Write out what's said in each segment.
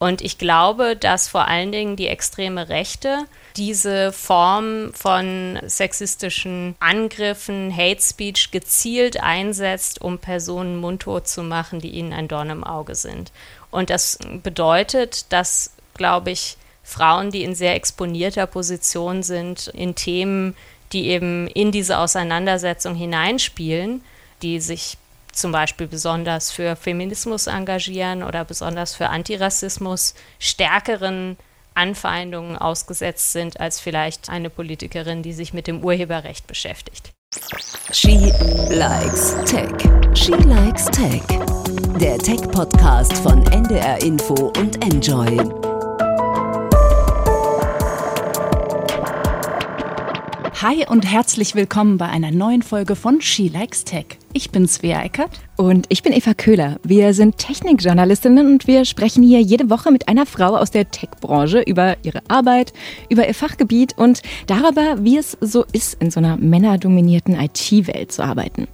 Und ich glaube, dass vor allen Dingen die extreme Rechte diese Form von sexistischen Angriffen, Hate Speech gezielt einsetzt, um Personen mundtot zu machen, die ihnen ein Dorn im Auge sind. Und das bedeutet, dass, glaube ich, Frauen, die in sehr exponierter Position sind, in Themen, die eben in diese Auseinandersetzung hineinspielen, die sich zum Beispiel besonders für Feminismus engagieren oder besonders für Antirassismus, stärkeren Anfeindungen ausgesetzt sind als vielleicht eine Politikerin, die sich mit dem Urheberrecht beschäftigt. She likes Tech. She likes Tech. Der Tech-Podcast von NDR Info und Enjoy. Hi und herzlich willkommen bei einer neuen Folge von She Likes Tech. Ich bin Svea Eckert. Und ich bin Eva Köhler. Wir sind Technikjournalistinnen und wir sprechen hier jede Woche mit einer Frau aus der Tech-Branche über ihre Arbeit, über ihr Fachgebiet und darüber, wie es so ist, in so einer männerdominierten IT-Welt zu arbeiten.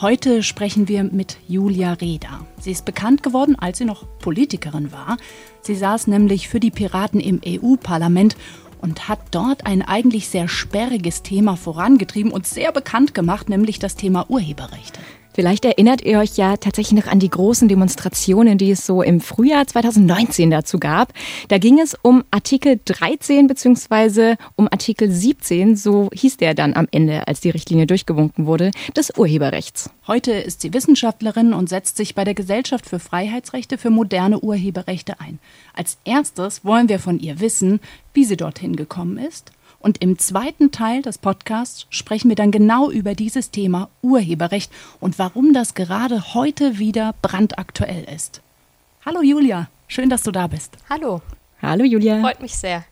Heute sprechen wir mit Julia Reda. Sie ist bekannt geworden, als sie noch Politikerin war. Sie saß nämlich für die Piraten im EU-Parlament und hat dort ein eigentlich sehr sperriges Thema vorangetrieben und sehr bekannt gemacht, nämlich das Thema Urheberrechte. Vielleicht erinnert ihr euch ja tatsächlich noch an die großen Demonstrationen, die es so im Frühjahr 2019 dazu gab. Da ging es um Artikel 13 bzw. um Artikel 17, so hieß der dann am Ende, als die Richtlinie durchgewunken wurde, des Urheberrechts. Heute ist sie Wissenschaftlerin und setzt sich bei der Gesellschaft für Freiheitsrechte für moderne Urheberrechte ein. Als erstes wollen wir von ihr wissen, wie sie dorthin gekommen ist und im zweiten Teil des Podcasts sprechen wir dann genau über dieses Thema Urheberrecht und warum das gerade heute wieder brandaktuell ist. Hallo Julia, schön, dass du da bist. Hallo. Hallo Julia. Freut mich sehr.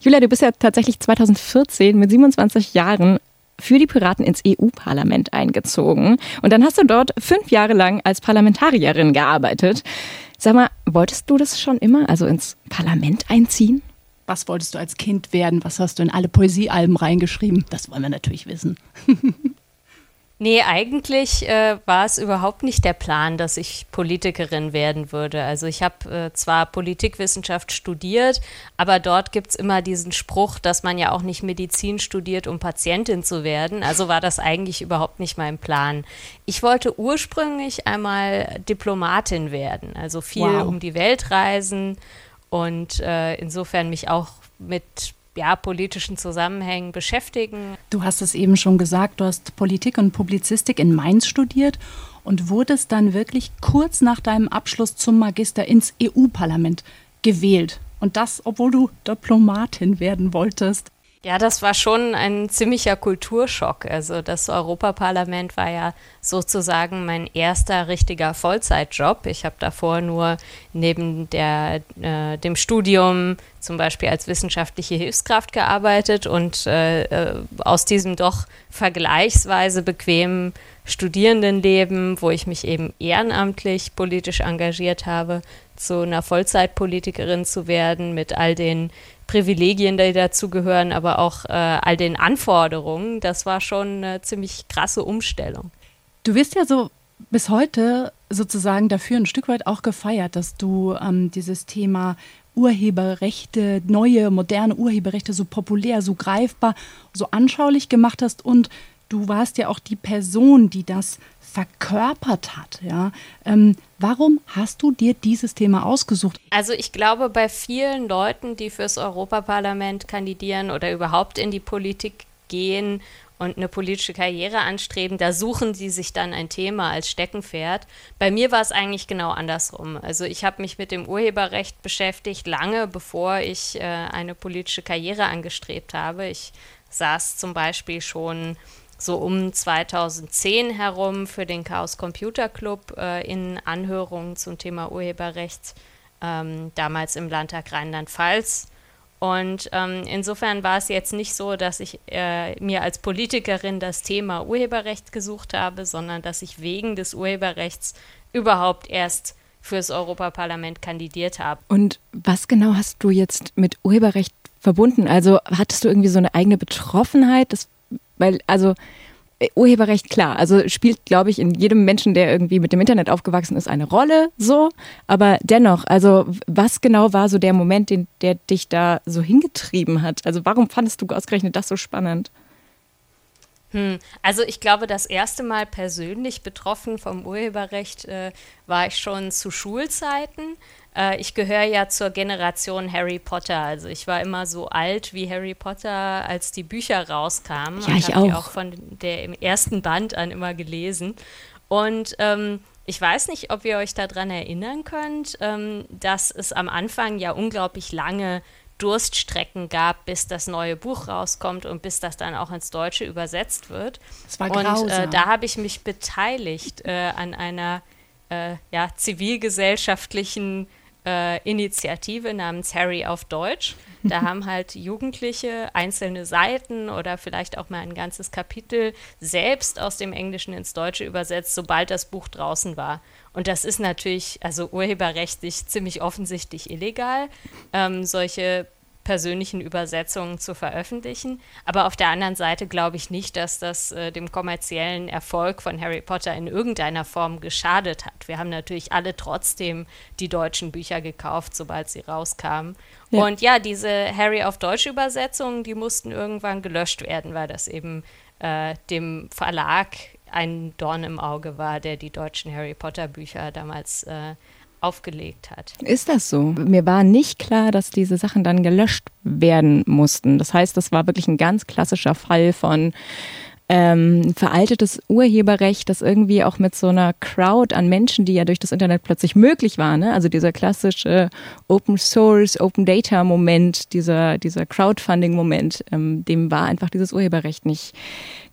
Julia, du bist ja tatsächlich 2014 mit 27 Jahren für die Piraten ins EU-Parlament eingezogen. Und dann hast du dort fünf Jahre lang als Parlamentarierin gearbeitet. Sag mal, wolltest du das schon immer, also ins Parlament einziehen? Was wolltest du als Kind werden? Was hast du in alle Poesiealben reingeschrieben? Das wollen wir natürlich wissen. Nee, eigentlich äh, war es überhaupt nicht der Plan, dass ich Politikerin werden würde. Also ich habe äh, zwar Politikwissenschaft studiert, aber dort gibt es immer diesen Spruch, dass man ja auch nicht Medizin studiert, um Patientin zu werden. Also war das eigentlich überhaupt nicht mein Plan. Ich wollte ursprünglich einmal Diplomatin werden, also viel wow. um die Welt reisen und äh, insofern mich auch mit ja, politischen Zusammenhängen beschäftigen. Du hast es eben schon gesagt, du hast Politik und Publizistik in Mainz studiert und wurdest dann wirklich kurz nach deinem Abschluss zum Magister ins EU-Parlament gewählt. Und das, obwohl du Diplomatin werden wolltest. Ja, das war schon ein ziemlicher Kulturschock. Also das Europaparlament war ja sozusagen mein erster richtiger Vollzeitjob. Ich habe davor nur neben der, äh, dem Studium zum Beispiel als wissenschaftliche Hilfskraft gearbeitet und äh, äh aus diesem doch vergleichsweise bequemen Studierendenleben, wo ich mich eben ehrenamtlich politisch engagiert habe, zu einer Vollzeitpolitikerin zu werden mit all den Privilegien, die dazugehören, aber auch äh, all den Anforderungen. Das war schon eine ziemlich krasse Umstellung. Du wirst ja so bis heute sozusagen dafür ein Stück weit auch gefeiert, dass du ähm, dieses Thema Urheberrechte, neue, moderne Urheberrechte so populär, so greifbar, so anschaulich gemacht hast und du warst ja auch die Person, die das verkörpert hat. Ja? Ähm, warum hast du dir dieses Thema ausgesucht? Also ich glaube, bei vielen Leuten, die fürs Europaparlament kandidieren oder überhaupt in die Politik gehen und eine politische Karriere anstreben, da suchen sie sich dann ein Thema als Steckenpferd. Bei mir war es eigentlich genau andersrum. Also ich habe mich mit dem Urheberrecht beschäftigt, lange bevor ich äh, eine politische Karriere angestrebt habe. Ich saß zum Beispiel schon so um 2010 herum für den Chaos Computer Club äh, in Anhörungen zum Thema Urheberrecht, ähm, damals im Landtag Rheinland-Pfalz. Und ähm, insofern war es jetzt nicht so, dass ich äh, mir als Politikerin das Thema Urheberrecht gesucht habe, sondern dass ich wegen des Urheberrechts überhaupt erst fürs Europaparlament kandidiert habe. Und was genau hast du jetzt mit Urheberrecht verbunden? Also hattest du irgendwie so eine eigene Betroffenheit? Das weil, also, Urheberrecht, klar, also spielt, glaube ich, in jedem Menschen, der irgendwie mit dem Internet aufgewachsen ist, eine Rolle, so. Aber dennoch, also was genau war so der Moment, den, der dich da so hingetrieben hat? Also warum fandest du ausgerechnet das so spannend? Hm. Also ich glaube, das erste Mal persönlich betroffen vom Urheberrecht äh, war ich schon zu Schulzeiten. Äh, ich gehöre ja zur Generation Harry Potter. Also ich war immer so alt wie Harry Potter, als die Bücher rauskamen. Ja, ich auch. Die auch von der im ersten Band an immer gelesen. Und ähm, ich weiß nicht, ob ihr euch daran erinnern könnt, ähm, dass es am Anfang ja unglaublich lange Durststrecken gab, bis das neue Buch rauskommt und bis das dann auch ins Deutsche übersetzt wird. Das war grausam. Und äh, da habe ich mich beteiligt äh, an einer äh, ja, zivilgesellschaftlichen äh, Initiative namens Harry auf Deutsch. Da haben halt Jugendliche einzelne Seiten oder vielleicht auch mal ein ganzes Kapitel selbst aus dem Englischen ins Deutsche übersetzt, sobald das Buch draußen war. Und das ist natürlich, also urheberrechtlich ziemlich offensichtlich illegal, ähm, solche persönlichen Übersetzungen zu veröffentlichen. Aber auf der anderen Seite glaube ich nicht, dass das äh, dem kommerziellen Erfolg von Harry Potter in irgendeiner Form geschadet hat. Wir haben natürlich alle trotzdem die deutschen Bücher gekauft, sobald sie rauskamen. Ja. Und ja, diese Harry auf Deutsch Übersetzungen, die mussten irgendwann gelöscht werden, weil das eben äh, dem Verlag ein Dorn im Auge war, der die deutschen Harry Potter Bücher damals äh, aufgelegt hat. Ist das so? Mir war nicht klar, dass diese Sachen dann gelöscht werden mussten. Das heißt, das war wirklich ein ganz klassischer Fall von ähm, veraltetes Urheberrecht, das irgendwie auch mit so einer Crowd an Menschen, die ja durch das Internet plötzlich möglich war, ne? also dieser klassische Open Source, Open Data Moment, dieser, dieser Crowdfunding Moment, ähm, dem war einfach dieses Urheberrecht nicht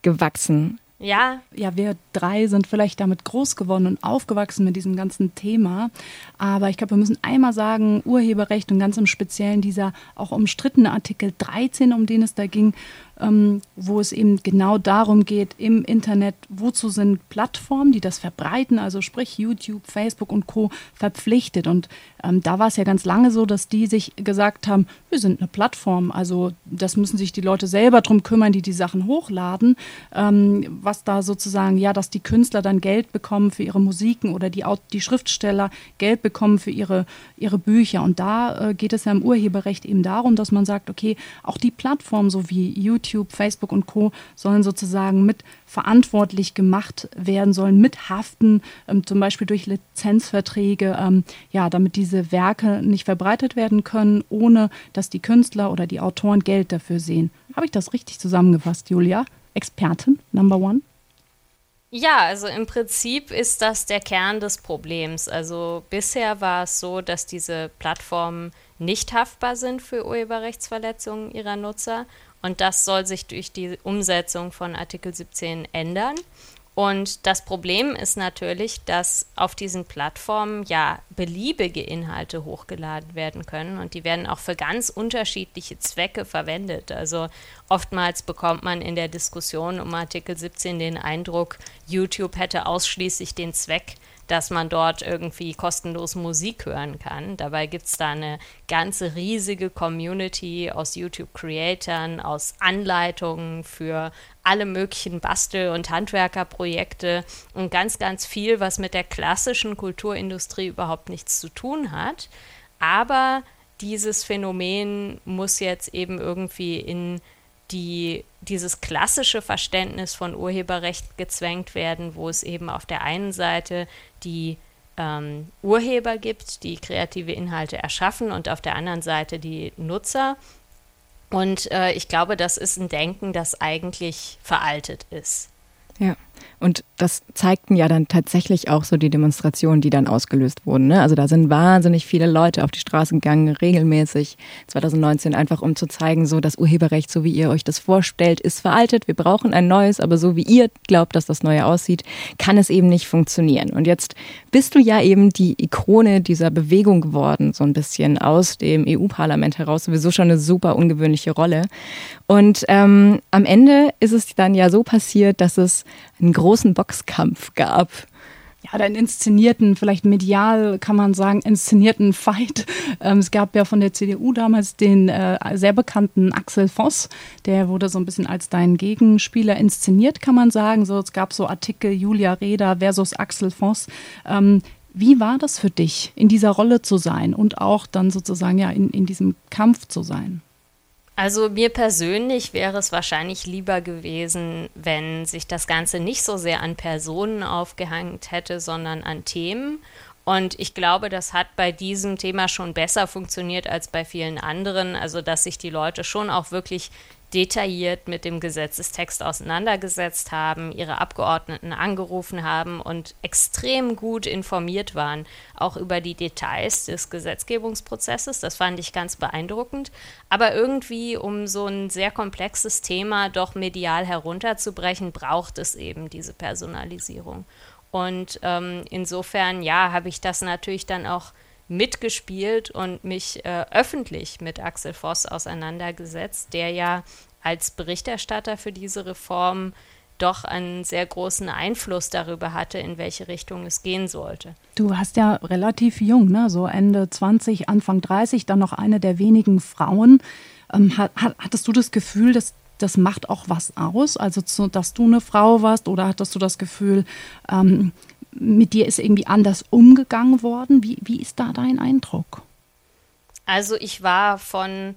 gewachsen. Ja. Ja, wir drei sind vielleicht damit groß geworden und aufgewachsen mit diesem ganzen Thema. Aber ich glaube, wir müssen einmal sagen, Urheberrecht und ganz im Speziellen dieser auch umstrittene Artikel 13, um den es da ging, ähm, wo es eben genau darum geht, im Internet, wozu sind Plattformen, die das verbreiten, also sprich YouTube, Facebook und Co. verpflichtet. Und ähm, da war es ja ganz lange so, dass die sich gesagt haben, wir sind eine Plattform, also das müssen sich die Leute selber drum kümmern, die die Sachen hochladen, ähm, was da sozusagen, ja, dass die Künstler dann Geld bekommen für ihre Musiken oder die, die Schriftsteller Geld bekommen für ihre, ihre Bücher. Und da äh, geht es ja im Urheberrecht eben darum, dass man sagt, okay, auch die Plattformen so wie YouTube, YouTube, Facebook und Co. sollen sozusagen mit verantwortlich gemacht werden, sollen mithaften, ähm, zum Beispiel durch Lizenzverträge, ähm, ja, damit diese Werke nicht verbreitet werden können, ohne dass die Künstler oder die Autoren Geld dafür sehen. Habe ich das richtig zusammengefasst, Julia? Expertin, Number One? Ja, also im Prinzip ist das der Kern des Problems. Also bisher war es so, dass diese Plattformen nicht haftbar sind für Urheberrechtsverletzungen ihrer Nutzer und das soll sich durch die Umsetzung von Artikel 17 ändern. Und das Problem ist natürlich, dass auf diesen Plattformen ja beliebige Inhalte hochgeladen werden können und die werden auch für ganz unterschiedliche Zwecke verwendet. Also oftmals bekommt man in der Diskussion um Artikel 17 den Eindruck, YouTube hätte ausschließlich den Zweck, dass man dort irgendwie kostenlos Musik hören kann. Dabei gibt es da eine ganze riesige Community aus YouTube-Creatern, aus Anleitungen für alle möglichen Bastel- und Handwerkerprojekte und ganz, ganz viel, was mit der klassischen Kulturindustrie überhaupt nichts zu tun hat. Aber dieses Phänomen muss jetzt eben irgendwie in die, dieses klassische Verständnis von Urheberrecht gezwängt werden, wo es eben auf der einen Seite die ähm, Urheber gibt, die kreative Inhalte erschaffen und auf der anderen Seite die Nutzer. Und äh, ich glaube, das ist ein Denken, das eigentlich veraltet ist. Ja. Und das zeigten ja dann tatsächlich auch so die Demonstrationen, die dann ausgelöst wurden. Ne? Also da sind wahnsinnig viele Leute auf die Straße gegangen, regelmäßig 2019, einfach um zu zeigen, so das Urheberrecht, so wie ihr euch das vorstellt, ist veraltet. Wir brauchen ein neues, aber so wie ihr glaubt, dass das neue aussieht, kann es eben nicht funktionieren. Und jetzt bist du ja eben die Ikone dieser Bewegung geworden, so ein bisschen aus dem EU-Parlament heraus, sowieso schon eine super ungewöhnliche Rolle. Und ähm, am Ende ist es dann ja so passiert, dass es einen großen Boxkampf gab. ja, einen inszenierten, vielleicht medial kann man sagen, inszenierten Fight. Ähm, es gab ja von der CDU damals den äh, sehr bekannten Axel Voss, der wurde so ein bisschen als dein Gegenspieler inszeniert, kann man sagen. So, es gab so Artikel Julia Reda versus Axel Voss. Ähm, wie war das für dich, in dieser Rolle zu sein und auch dann sozusagen ja in, in diesem Kampf zu sein? Also mir persönlich wäre es wahrscheinlich lieber gewesen, wenn sich das Ganze nicht so sehr an Personen aufgehängt hätte, sondern an Themen. Und ich glaube, das hat bei diesem Thema schon besser funktioniert als bei vielen anderen. Also, dass sich die Leute schon auch wirklich detailliert mit dem Gesetzestext auseinandergesetzt haben, ihre Abgeordneten angerufen haben und extrem gut informiert waren, auch über die Details des Gesetzgebungsprozesses. Das fand ich ganz beeindruckend. Aber irgendwie, um so ein sehr komplexes Thema doch medial herunterzubrechen, braucht es eben diese Personalisierung. Und ähm, insofern, ja, habe ich das natürlich dann auch mitgespielt und mich äh, öffentlich mit Axel Voss auseinandergesetzt, der ja als Berichterstatter für diese Reform doch einen sehr großen Einfluss darüber hatte, in welche Richtung es gehen sollte. Du hast ja relativ jung, ne? so Ende 20, Anfang 30, dann noch eine der wenigen Frauen. Ähm, hat, hattest du das Gefühl, dass das macht auch was aus? Also, zu, dass du eine Frau warst oder hattest du das Gefühl, ähm, mit dir ist irgendwie anders umgegangen worden. Wie, wie ist da dein Eindruck? Also ich war von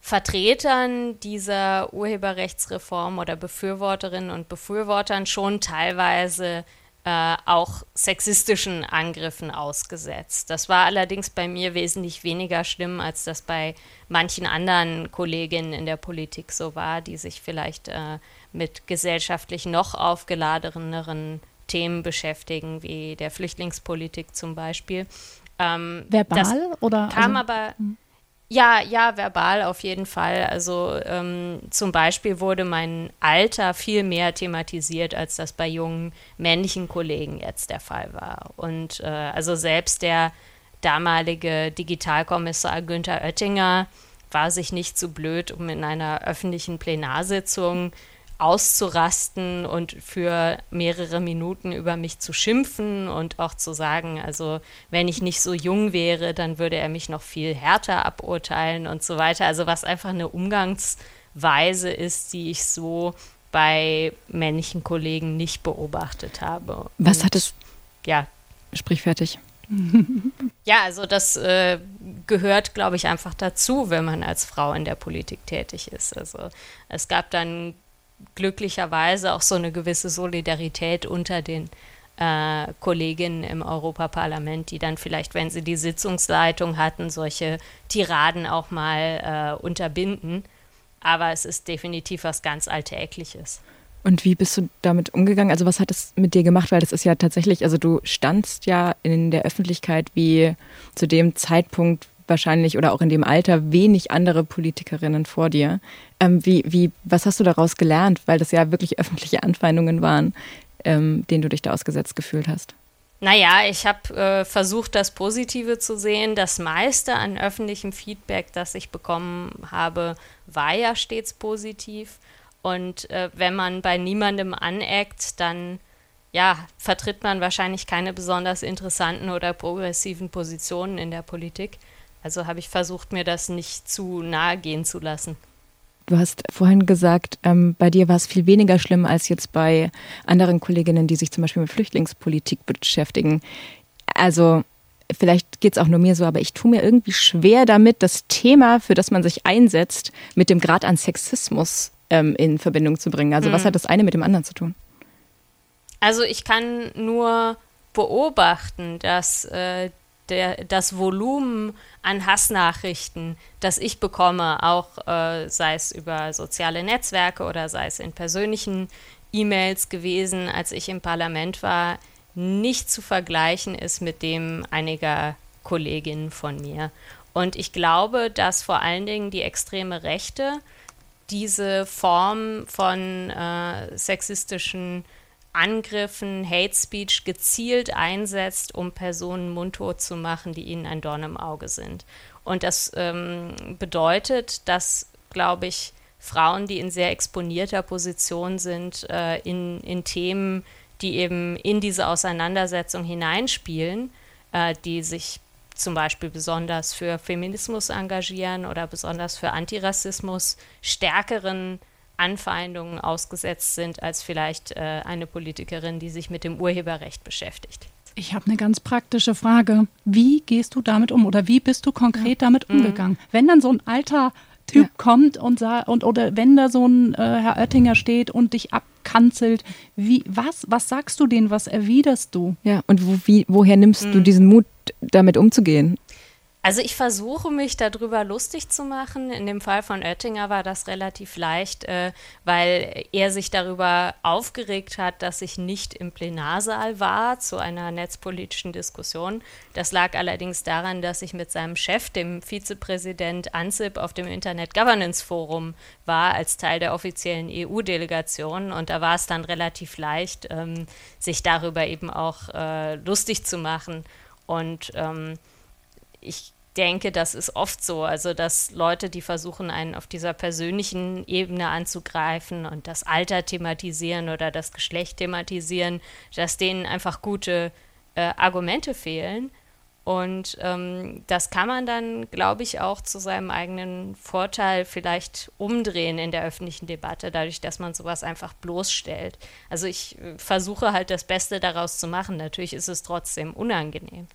Vertretern dieser Urheberrechtsreform oder Befürworterinnen und Befürwortern schon teilweise äh, auch sexistischen Angriffen ausgesetzt. Das war allerdings bei mir wesentlich weniger schlimm, als das bei manchen anderen Kolleginnen in der Politik so war, die sich vielleicht äh, mit gesellschaftlich noch aufgeladeneren Themen beschäftigen, wie der Flüchtlingspolitik zum Beispiel. Ähm, verbal oder? Kam also, aber. Hm. Ja, ja, verbal auf jeden Fall. Also ähm, zum Beispiel wurde mein Alter viel mehr thematisiert, als das bei jungen männlichen Kollegen jetzt der Fall war. Und äh, also selbst der damalige Digitalkommissar Günther Oettinger war sich nicht so blöd, um in einer öffentlichen Plenarsitzung auszurasten und für mehrere Minuten über mich zu schimpfen und auch zu sagen, also wenn ich nicht so jung wäre, dann würde er mich noch viel härter aburteilen und so weiter. Also was einfach eine Umgangsweise ist, die ich so bei männlichen Kollegen nicht beobachtet habe. Was und, hat es? Ja. Sprich fertig. Ja, also das äh, gehört, glaube ich, einfach dazu, wenn man als Frau in der Politik tätig ist. Also es gab dann glücklicherweise auch so eine gewisse Solidarität unter den äh, Kolleginnen im Europaparlament, die dann vielleicht, wenn sie die Sitzungsleitung hatten, solche Tiraden auch mal äh, unterbinden. Aber es ist definitiv was ganz Alltägliches. Und wie bist du damit umgegangen? Also was hat es mit dir gemacht? Weil das ist ja tatsächlich, also du standst ja in der Öffentlichkeit wie zu dem Zeitpunkt, wahrscheinlich oder auch in dem Alter wenig andere Politikerinnen vor dir. Ähm, wie, wie, was hast du daraus gelernt? Weil das ja wirklich öffentliche Anfeindungen waren, ähm, denen du dich da ausgesetzt gefühlt hast. Naja, ich habe äh, versucht, das Positive zu sehen. Das meiste an öffentlichem Feedback, das ich bekommen habe, war ja stets positiv. Und äh, wenn man bei niemandem aneckt, dann ja, vertritt man wahrscheinlich keine besonders interessanten oder progressiven Positionen in der Politik. Also habe ich versucht, mir das nicht zu nahe gehen zu lassen. Du hast vorhin gesagt, ähm, bei dir war es viel weniger schlimm als jetzt bei anderen Kolleginnen, die sich zum Beispiel mit Flüchtlingspolitik beschäftigen. Also vielleicht geht es auch nur mir so, aber ich tue mir irgendwie schwer damit, das Thema, für das man sich einsetzt, mit dem Grad an Sexismus ähm, in Verbindung zu bringen. Also mhm. was hat das eine mit dem anderen zu tun? Also ich kann nur beobachten, dass äh, der, das Volumen an Hassnachrichten, das ich bekomme, auch äh, sei es über soziale Netzwerke oder sei es in persönlichen E-Mails gewesen, als ich im Parlament war, nicht zu vergleichen ist mit dem einiger Kolleginnen von mir. Und ich glaube, dass vor allen Dingen die extreme Rechte diese Form von äh, sexistischen Angriffen, Hate Speech gezielt einsetzt, um Personen mundtot zu machen, die ihnen ein Dorn im Auge sind. Und das ähm, bedeutet, dass, glaube ich, Frauen, die in sehr exponierter Position sind, äh, in, in Themen, die eben in diese Auseinandersetzung hineinspielen, äh, die sich zum Beispiel besonders für Feminismus engagieren oder besonders für Antirassismus, stärkeren Anfeindungen ausgesetzt sind als vielleicht äh, eine Politikerin, die sich mit dem Urheberrecht beschäftigt. Ich habe eine ganz praktische Frage. Wie gehst du damit um oder wie bist du konkret ja. damit mhm. umgegangen? Mhm. Wenn dann so ein alter Typ ja. kommt und, und oder wenn da so ein äh, Herr Oettinger steht und dich abkanzelt, wie, was, was sagst du denen, was erwiderst du? Ja, und wo, wie, woher nimmst mhm. du diesen Mut, damit umzugehen? Also ich versuche mich darüber lustig zu machen. In dem Fall von Oettinger war das relativ leicht, äh, weil er sich darüber aufgeregt hat, dass ich nicht im Plenarsaal war zu einer netzpolitischen Diskussion. Das lag allerdings daran, dass ich mit seinem Chef, dem Vizepräsident Ansip, auf dem Internet Governance Forum war als Teil der offiziellen EU-Delegation. Und da war es dann relativ leicht, ähm, sich darüber eben auch äh, lustig zu machen. Und ähm, ich denke, das ist oft so. Also, dass Leute, die versuchen, einen auf dieser persönlichen Ebene anzugreifen und das Alter thematisieren oder das Geschlecht thematisieren, dass denen einfach gute äh, Argumente fehlen. Und ähm, das kann man dann, glaube ich, auch zu seinem eigenen Vorteil vielleicht umdrehen in der öffentlichen Debatte, dadurch, dass man sowas einfach bloßstellt. Also ich äh, versuche halt das Beste daraus zu machen. Natürlich ist es trotzdem unangenehm.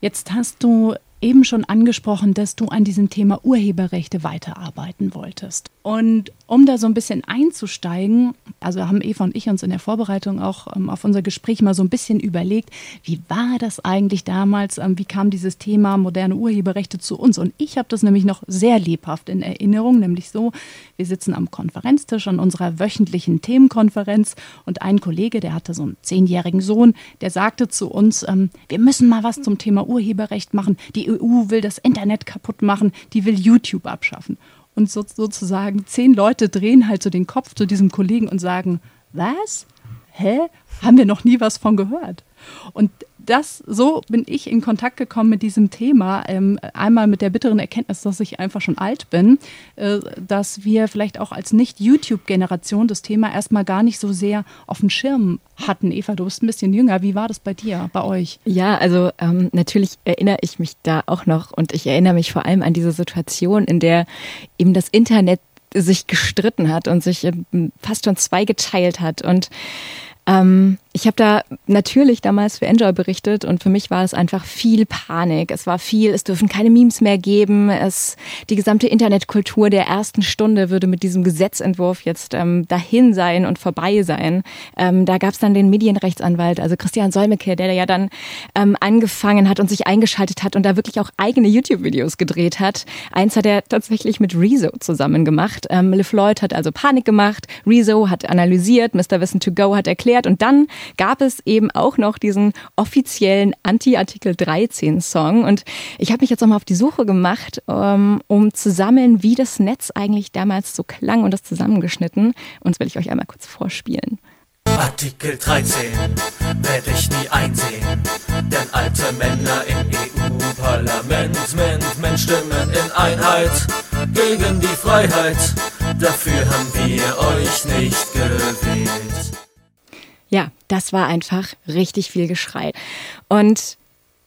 Jetzt hast du eben schon angesprochen, dass du an diesem Thema Urheberrechte weiterarbeiten wolltest. Und um da so ein bisschen einzusteigen, also haben Eva und ich uns in der Vorbereitung auch ähm, auf unser Gespräch mal so ein bisschen überlegt, wie war das eigentlich damals, ähm, wie kam dieses Thema moderne Urheberrechte zu uns? Und ich habe das nämlich noch sehr lebhaft in Erinnerung, nämlich so, wir sitzen am Konferenztisch an unserer wöchentlichen Themenkonferenz und ein Kollege, der hatte so einen zehnjährigen Sohn, der sagte zu uns, ähm, wir müssen mal was zum Thema Urheberrecht machen. Die EU will das Internet kaputt machen, die will YouTube abschaffen. Und so, sozusagen zehn Leute drehen halt so den Kopf zu diesem Kollegen und sagen, was? Hä? Haben wir noch nie was von gehört? Und das, so bin ich in Kontakt gekommen mit diesem Thema. Ähm, einmal mit der bitteren Erkenntnis, dass ich einfach schon alt bin, äh, dass wir vielleicht auch als Nicht-YouTube-Generation das Thema erstmal gar nicht so sehr auf dem Schirm hatten. Eva, du bist ein bisschen jünger. Wie war das bei dir, bei euch? Ja, also ähm, natürlich erinnere ich mich da auch noch und ich erinnere mich vor allem an diese Situation, in der eben das Internet sich gestritten hat und sich ähm, fast schon zweigeteilt hat und ähm, ich habe da natürlich damals für Enjoy berichtet und für mich war es einfach viel Panik. Es war viel, es dürfen keine Memes mehr geben. Es, die gesamte Internetkultur der ersten Stunde würde mit diesem Gesetzentwurf jetzt ähm, dahin sein und vorbei sein. Ähm, da gab es dann den Medienrechtsanwalt, also Christian Solmecke, der ja dann ähm, angefangen hat und sich eingeschaltet hat und da wirklich auch eigene YouTube-Videos gedreht hat. Eins hat er tatsächlich mit Rezo zusammen gemacht. Ähm, LeFloid hat also Panik gemacht, Rezo hat analysiert, Mr. Wissen to Go hat erklärt und dann gab es eben auch noch diesen offiziellen Anti-Artikel 13 Song. Und ich habe mich jetzt nochmal auf die Suche gemacht, ähm, um zu sammeln, wie das Netz eigentlich damals so klang und das zusammengeschnitten. Und das will ich euch einmal kurz vorspielen. Artikel 13 werde ich nie einsehen, denn alte Männer im EU-Parlament, Ment, stimmen in Einheit gegen die Freiheit. Dafür haben wir euch nicht gewählt. Ja, das war einfach richtig viel Geschrei. Und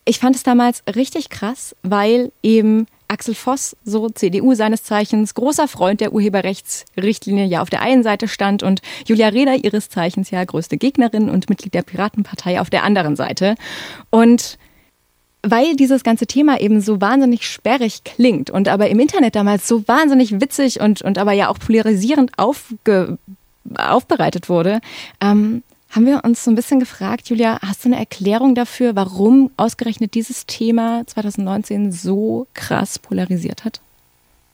ich fand es damals richtig krass, weil eben Axel Voss, so CDU seines Zeichens, großer Freund der Urheberrechtsrichtlinie, ja auf der einen Seite stand und Julia Reda, ihres Zeichens ja größte Gegnerin und Mitglied der Piratenpartei auf der anderen Seite. Und weil dieses ganze Thema eben so wahnsinnig sperrig klingt und aber im Internet damals so wahnsinnig witzig und, und aber ja auch polarisierend aufge, aufbereitet wurde, ähm, haben wir uns so ein bisschen gefragt, Julia, hast du eine Erklärung dafür, warum ausgerechnet dieses Thema 2019 so krass polarisiert hat?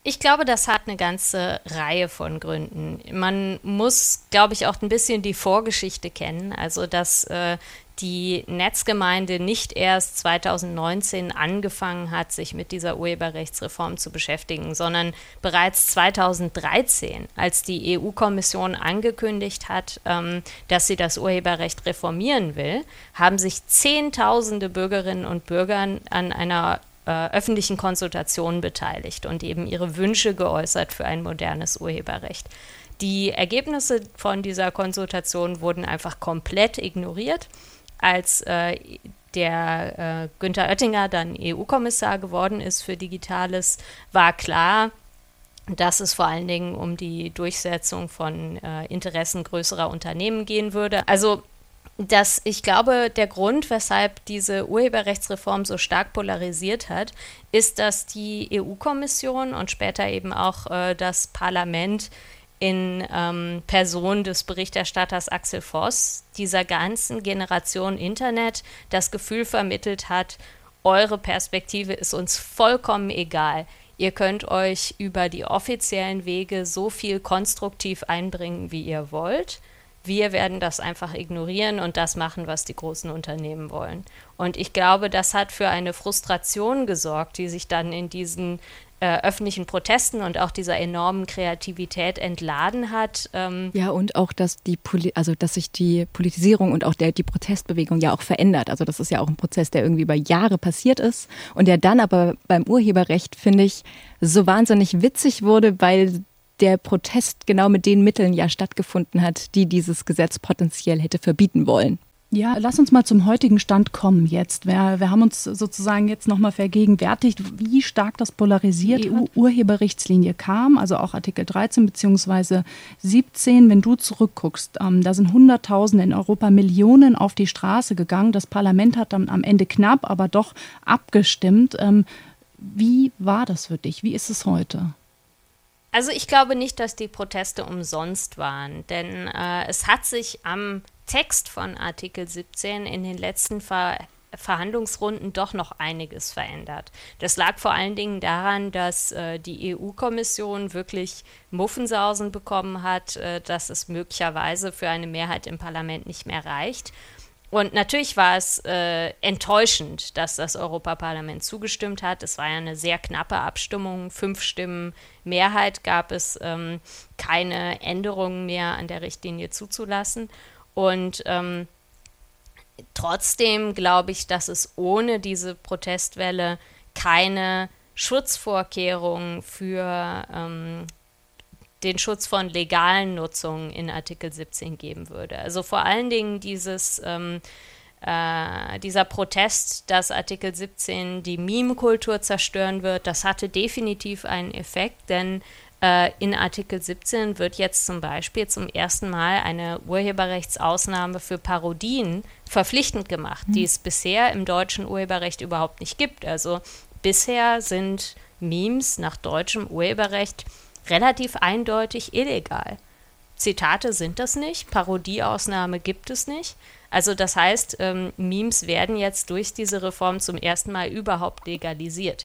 Ich glaube, das hat eine ganze Reihe von Gründen. Man muss, glaube ich, auch ein bisschen die Vorgeschichte kennen. Also, dass äh, die Netzgemeinde nicht erst 2019 angefangen hat, sich mit dieser Urheberrechtsreform zu beschäftigen, sondern bereits 2013, als die EU-Kommission angekündigt hat, ähm, dass sie das Urheberrecht reformieren will, haben sich Zehntausende Bürgerinnen und Bürger an einer äh, öffentlichen Konsultation beteiligt und eben ihre Wünsche geäußert für ein modernes Urheberrecht. Die Ergebnisse von dieser Konsultation wurden einfach komplett ignoriert. Als äh, der äh, Günther Oettinger dann EU-Kommissar geworden ist für Digitales, war klar, dass es vor allen Dingen um die Durchsetzung von äh, Interessen größerer Unternehmen gehen würde. Also dass ich glaube, der Grund, weshalb diese Urheberrechtsreform so stark polarisiert hat, ist, dass die EU-Kommission und später eben auch äh, das Parlament in ähm, Person des Berichterstatters Axel Voss dieser ganzen Generation Internet das Gefühl vermittelt hat, eure Perspektive ist uns vollkommen egal. Ihr könnt euch über die offiziellen Wege so viel konstruktiv einbringen, wie ihr wollt. Wir werden das einfach ignorieren und das machen, was die großen Unternehmen wollen. Und ich glaube, das hat für eine Frustration gesorgt, die sich dann in diesen äh, öffentlichen Protesten und auch dieser enormen Kreativität entladen hat. Ähm ja, und auch, dass die Poli also dass sich die Politisierung und auch der, die Protestbewegung ja auch verändert. Also das ist ja auch ein Prozess, der irgendwie über Jahre passiert ist und der dann aber beim Urheberrecht, finde ich, so wahnsinnig witzig wurde, weil der Protest genau mit den Mitteln ja stattgefunden hat, die dieses Gesetz potenziell hätte verbieten wollen. Ja, lass uns mal zum heutigen Stand kommen jetzt. Wir, wir haben uns sozusagen jetzt nochmal vergegenwärtigt, wie stark das polarisiert Die EU-Urheberrechtslinie kam, also auch Artikel 13 bzw. 17. Wenn du zurückguckst, ähm, da sind Hunderttausende in Europa, Millionen auf die Straße gegangen. Das Parlament hat dann am Ende knapp, aber doch abgestimmt. Ähm, wie war das für dich? Wie ist es heute? Also ich glaube nicht, dass die Proteste umsonst waren, denn äh, es hat sich am Text von Artikel 17 in den letzten Ver Verhandlungsrunden doch noch einiges verändert. Das lag vor allen Dingen daran, dass äh, die EU-Kommission wirklich Muffensausen bekommen hat, äh, dass es möglicherweise für eine Mehrheit im Parlament nicht mehr reicht. Und natürlich war es äh, enttäuschend, dass das Europaparlament zugestimmt hat. Es war ja eine sehr knappe Abstimmung. Fünf Stimmen Mehrheit gab es, ähm, keine Änderungen mehr an der Richtlinie zuzulassen. Und ähm, trotzdem glaube ich, dass es ohne diese Protestwelle keine Schutzvorkehrungen für ähm, den Schutz von legalen Nutzungen in Artikel 17 geben würde. Also vor allen Dingen dieses, ähm, äh, dieser Protest, dass Artikel 17 die Meme-Kultur zerstören wird, das hatte definitiv einen Effekt, denn äh, in Artikel 17 wird jetzt zum Beispiel zum ersten Mal eine Urheberrechtsausnahme für Parodien verpflichtend gemacht, mhm. die es bisher im deutschen Urheberrecht überhaupt nicht gibt. Also bisher sind Memes nach deutschem Urheberrecht relativ eindeutig illegal. Zitate sind das nicht, Parodieausnahme gibt es nicht. Also das heißt, ähm, Memes werden jetzt durch diese Reform zum ersten Mal überhaupt legalisiert.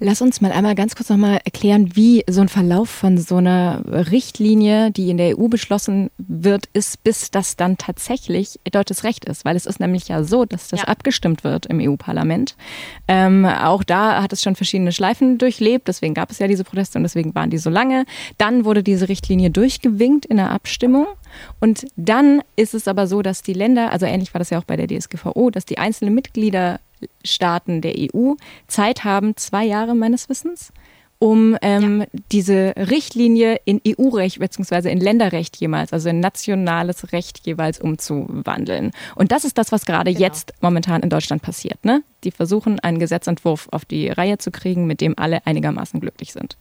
Lass uns mal einmal ganz kurz nochmal erklären, wie so ein Verlauf von so einer Richtlinie, die in der EU beschlossen wird, ist, bis das dann tatsächlich deutsches Recht ist. Weil es ist nämlich ja so, dass das ja. abgestimmt wird im EU-Parlament. Ähm, auch da hat es schon verschiedene Schleifen durchlebt, deswegen gab es ja diese Proteste und deswegen waren die so lange. Dann wurde diese Richtlinie durchgewinkt in der Abstimmung. Und dann ist es aber so, dass die Länder, also ähnlich war das ja auch bei der DSGVO, dass die einzelnen Mitglieder Staaten der EU Zeit haben, zwei Jahre meines Wissens, um ähm, ja. diese Richtlinie in EU-Recht bzw. in Länderrecht jemals, also in nationales Recht jeweils umzuwandeln. Und das ist das, was gerade genau. jetzt momentan in Deutschland passiert. Ne? Die versuchen, einen Gesetzentwurf auf die Reihe zu kriegen, mit dem alle einigermaßen glücklich sind.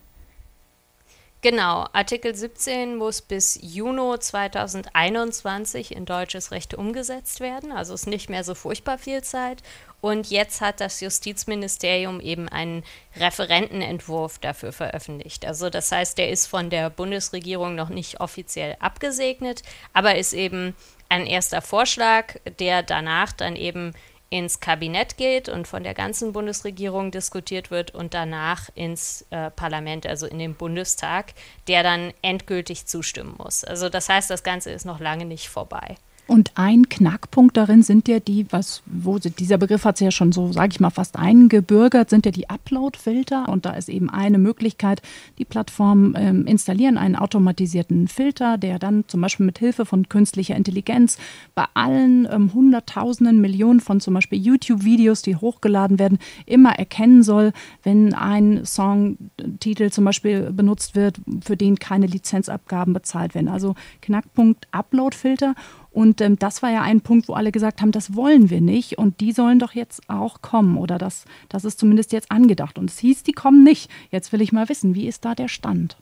Genau, Artikel 17 muss bis Juni 2021 in deutsches Recht umgesetzt werden, also ist nicht mehr so furchtbar viel Zeit. Und jetzt hat das Justizministerium eben einen Referentenentwurf dafür veröffentlicht. Also das heißt, der ist von der Bundesregierung noch nicht offiziell abgesegnet, aber ist eben ein erster Vorschlag, der danach dann eben ins Kabinett geht und von der ganzen Bundesregierung diskutiert wird und danach ins äh, Parlament, also in den Bundestag, der dann endgültig zustimmen muss. Also das heißt, das Ganze ist noch lange nicht vorbei. Und ein Knackpunkt darin sind ja die, was, wo dieser Begriff hat sich ja schon so, sage ich mal, fast eingebürgert, sind ja die Upload-Filter. Und da ist eben eine Möglichkeit, die Plattformen ähm, installieren einen automatisierten Filter, der dann zum Beispiel mit Hilfe von künstlicher Intelligenz bei allen ähm, Hunderttausenden, Millionen von zum Beispiel YouTube-Videos, die hochgeladen werden, immer erkennen soll, wenn ein Songtitel zum Beispiel benutzt wird, für den keine Lizenzabgaben bezahlt werden. Also Knackpunkt Upload-Filter. Und ähm, das war ja ein Punkt, wo alle gesagt haben, das wollen wir nicht und die sollen doch jetzt auch kommen oder das, das ist zumindest jetzt angedacht. Und es hieß, die kommen nicht. Jetzt will ich mal wissen, wie ist da der Stand?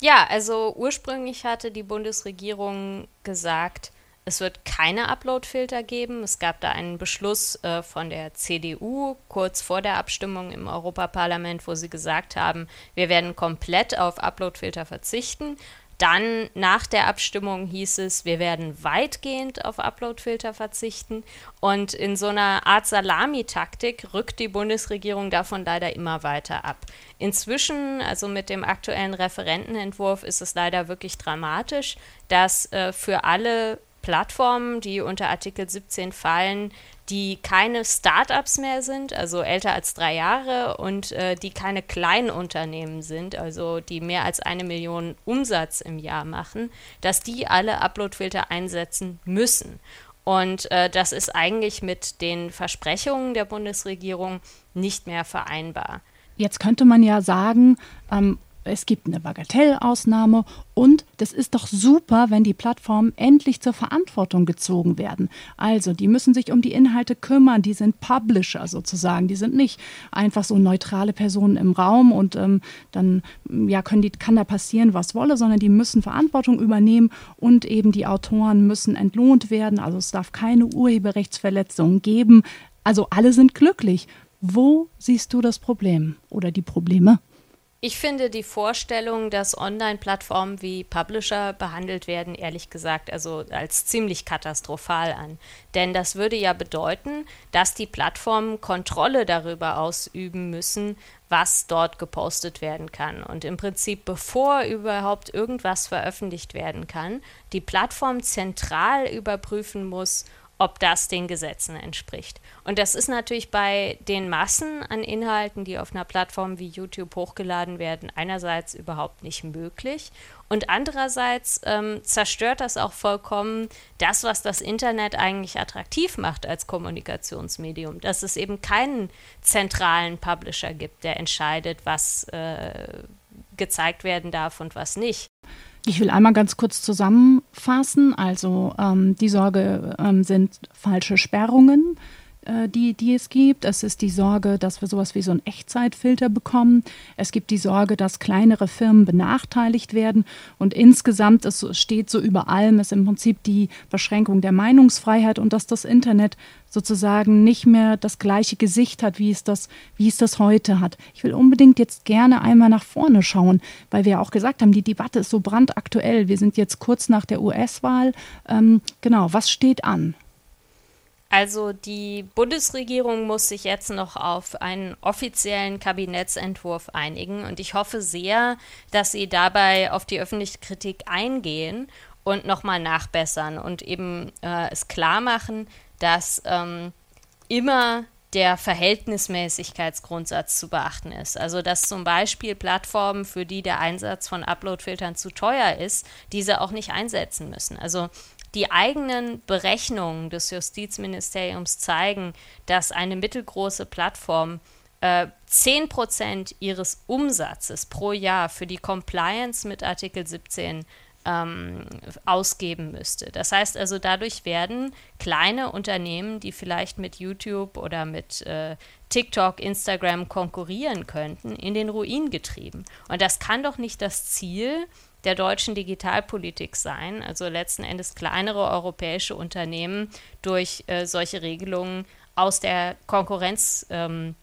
Ja, also ursprünglich hatte die Bundesregierung gesagt, es wird keine Upload-Filter geben. Es gab da einen Beschluss äh, von der CDU kurz vor der Abstimmung im Europaparlament, wo sie gesagt haben, wir werden komplett auf Upload-Filter verzichten. Dann nach der Abstimmung hieß es, wir werden weitgehend auf Uploadfilter verzichten. Und in so einer Art Salamitaktik rückt die Bundesregierung davon leider immer weiter ab. Inzwischen, also mit dem aktuellen Referentenentwurf, ist es leider wirklich dramatisch, dass äh, für alle Plattformen, die unter Artikel 17 fallen, die keine Startups mehr sind, also älter als drei Jahre und äh, die keine Kleinunternehmen sind, also die mehr als eine Million Umsatz im Jahr machen, dass die alle Uploadfilter einsetzen müssen. Und äh, das ist eigentlich mit den Versprechungen der Bundesregierung nicht mehr vereinbar. Jetzt könnte man ja sagen, ähm, es gibt eine Bagatellausnahme und das ist doch super, wenn die Plattformen endlich zur Verantwortung gezogen werden. Also, die müssen sich um die Inhalte kümmern, die sind Publisher sozusagen, die sind nicht einfach so neutrale Personen im Raum und ähm, dann ja, können die, kann da passieren, was wolle, sondern die müssen Verantwortung übernehmen und eben die Autoren müssen entlohnt werden. Also es darf keine Urheberrechtsverletzungen geben. Also alle sind glücklich. Wo siehst du das Problem oder die Probleme? Ich finde die Vorstellung, dass Online-Plattformen wie Publisher behandelt werden, ehrlich gesagt, also als ziemlich katastrophal an. Denn das würde ja bedeuten, dass die Plattformen Kontrolle darüber ausüben müssen, was dort gepostet werden kann. Und im Prinzip, bevor überhaupt irgendwas veröffentlicht werden kann, die Plattform zentral überprüfen muss, ob das den Gesetzen entspricht. Und das ist natürlich bei den Massen an Inhalten, die auf einer Plattform wie YouTube hochgeladen werden, einerseits überhaupt nicht möglich und andererseits ähm, zerstört das auch vollkommen das, was das Internet eigentlich attraktiv macht als Kommunikationsmedium, dass es eben keinen zentralen Publisher gibt, der entscheidet, was äh, gezeigt werden darf und was nicht. Ich will einmal ganz kurz zusammenfassen. Also ähm, die Sorge ähm, sind falsche Sperrungen, die, die es gibt. Es ist die Sorge, dass wir sowas wie so einen Echtzeitfilter bekommen. Es gibt die Sorge, dass kleinere Firmen benachteiligt werden. Und insgesamt, es steht so über allem, ist im Prinzip die Beschränkung der Meinungsfreiheit und dass das Internet sozusagen nicht mehr das gleiche Gesicht hat, wie es das, wie es das heute hat. Ich will unbedingt jetzt gerne einmal nach vorne schauen, weil wir ja auch gesagt haben, die Debatte ist so brandaktuell. Wir sind jetzt kurz nach der US-Wahl. Ähm, genau, was steht an? Also die Bundesregierung muss sich jetzt noch auf einen offiziellen Kabinettsentwurf einigen und ich hoffe sehr, dass sie dabei auf die öffentliche Kritik eingehen und nochmal nachbessern und eben äh, es klar machen, dass ähm, immer der Verhältnismäßigkeitsgrundsatz zu beachten ist. Also dass zum Beispiel Plattformen, für die der Einsatz von Uploadfiltern zu teuer ist, diese auch nicht einsetzen müssen. Also die eigenen Berechnungen des Justizministeriums zeigen, dass eine mittelgroße Plattform äh, 10% ihres Umsatzes pro Jahr für die Compliance mit Artikel 17 ähm, ausgeben müsste. Das heißt also, dadurch werden kleine Unternehmen, die vielleicht mit YouTube oder mit äh, TikTok, Instagram konkurrieren könnten, in den Ruin getrieben. Und das kann doch nicht das Ziel der deutschen Digitalpolitik sein, also letzten Endes kleinere europäische Unternehmen durch äh, solche Regelungen aus der Konkurrenz ähm,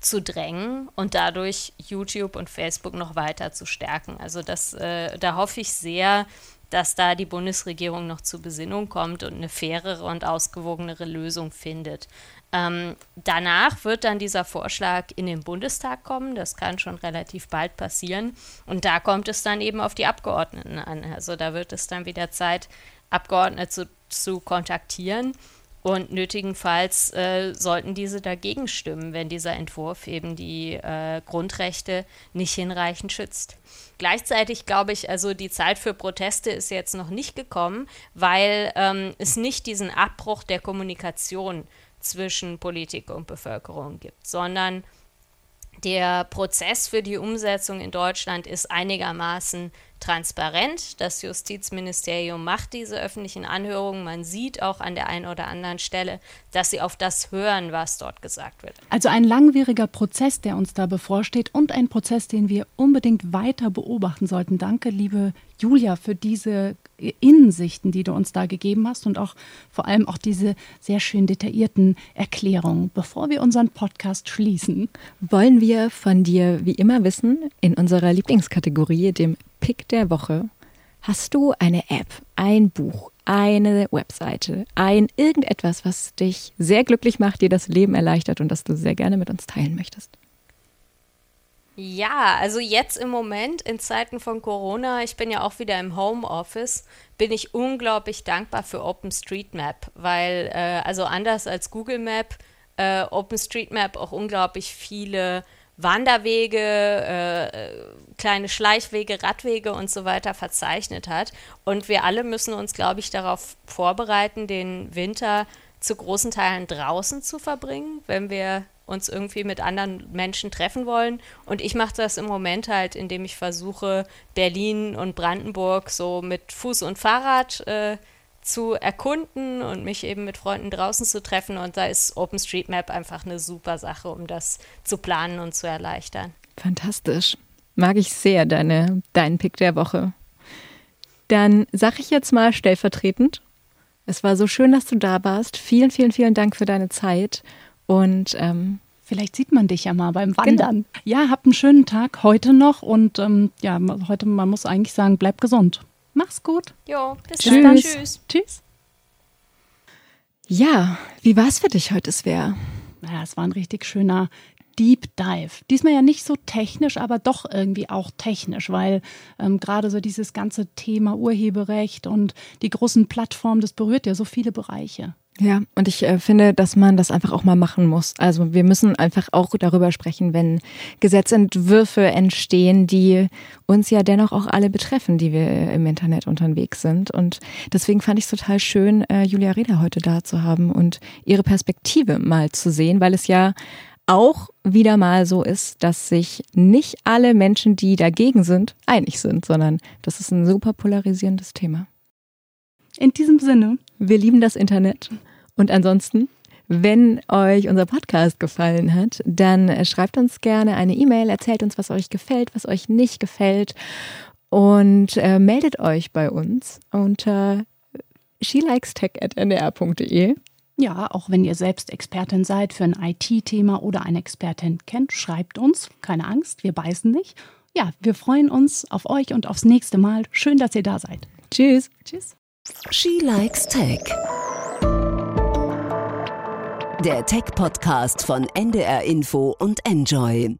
zu drängen und dadurch YouTube und Facebook noch weiter zu stärken. Also das, äh, da hoffe ich sehr, dass da die Bundesregierung noch zur Besinnung kommt und eine fairere und ausgewogenere Lösung findet. Ähm, danach wird dann dieser Vorschlag in den Bundestag kommen. Das kann schon relativ bald passieren. Und da kommt es dann eben auf die Abgeordneten an. Also da wird es dann wieder Zeit, Abgeordnete zu, zu kontaktieren. Und nötigenfalls äh, sollten diese dagegen stimmen, wenn dieser Entwurf eben die äh, Grundrechte nicht hinreichend schützt. Gleichzeitig glaube ich, also die Zeit für Proteste ist jetzt noch nicht gekommen, weil ähm, es nicht diesen Abbruch der Kommunikation zwischen Politik und Bevölkerung gibt, sondern der Prozess für die Umsetzung in Deutschland ist einigermaßen transparent. Das Justizministerium macht diese öffentlichen Anhörungen. Man sieht auch an der einen oder anderen Stelle, dass sie auf das hören, was dort gesagt wird. Also ein langwieriger Prozess, der uns da bevorsteht und ein Prozess, den wir unbedingt weiter beobachten sollten. Danke, liebe Julia, für diese Innensichten, die du uns da gegeben hast und auch vor allem auch diese sehr schön detaillierten Erklärungen. Bevor wir unseren Podcast schließen, wollen wir von dir wie immer wissen, in unserer Lieblingskategorie, dem Pick der Woche, hast du eine App, ein Buch, eine Webseite, ein irgendetwas, was dich sehr glücklich macht, dir das Leben erleichtert und das du sehr gerne mit uns teilen möchtest? Ja, also jetzt im Moment in Zeiten von Corona, ich bin ja auch wieder im Homeoffice, bin ich unglaublich dankbar für OpenStreetMap, weil äh, also anders als Google Map äh, OpenStreetMap auch unglaublich viele Wanderwege, äh, kleine Schleichwege, Radwege und so weiter verzeichnet hat. Und wir alle müssen uns, glaube ich, darauf vorbereiten, den Winter zu großen Teilen draußen zu verbringen, wenn wir uns irgendwie mit anderen Menschen treffen wollen. Und ich mache das im Moment halt, indem ich versuche, Berlin und Brandenburg so mit Fuß und Fahrrad äh, zu erkunden und mich eben mit Freunden draußen zu treffen. Und da ist OpenStreetMap einfach eine super Sache, um das zu planen und zu erleichtern. Fantastisch. Mag ich sehr, deine, deinen Pick der Woche. Dann sage ich jetzt mal stellvertretend, es war so schön, dass du da warst. Vielen, vielen, vielen Dank für deine Zeit. Und ähm, Vielleicht sieht man dich ja mal beim Wandern. Genau. Ja, habt einen schönen Tag heute noch und ähm, ja, heute, man muss eigentlich sagen, bleib gesund. Mach's gut. Jo, bis Tschüss. dann. Tschüss. Tschüss. Ja, wie war's für dich heute, Svea? Ja, es war ein richtig schöner Deep Dive. Diesmal ja nicht so technisch, aber doch irgendwie auch technisch, weil ähm, gerade so dieses ganze Thema Urheberrecht und die großen Plattformen, das berührt ja so viele Bereiche. Ja, und ich äh, finde, dass man das einfach auch mal machen muss. Also wir müssen einfach auch darüber sprechen, wenn Gesetzentwürfe entstehen, die uns ja dennoch auch alle betreffen, die wir im Internet unterwegs sind. Und deswegen fand ich es total schön, äh, Julia Reda heute da zu haben und ihre Perspektive mal zu sehen, weil es ja auch wieder mal so ist, dass sich nicht alle Menschen, die dagegen sind, einig sind, sondern das ist ein super polarisierendes Thema. In diesem Sinne. Wir lieben das Internet. Und ansonsten, wenn euch unser Podcast gefallen hat, dann schreibt uns gerne eine E-Mail, erzählt uns, was euch gefällt, was euch nicht gefällt und äh, meldet euch bei uns unter shelikestech.ndr.de. Ja, auch wenn ihr selbst Expertin seid für ein IT-Thema oder eine Expertin kennt, schreibt uns. Keine Angst, wir beißen nicht. Ja, wir freuen uns auf euch und aufs nächste Mal. Schön, dass ihr da seid. Tschüss. Tschüss. She Likes Tech. Der Tech-Podcast von NDR Info und Enjoy.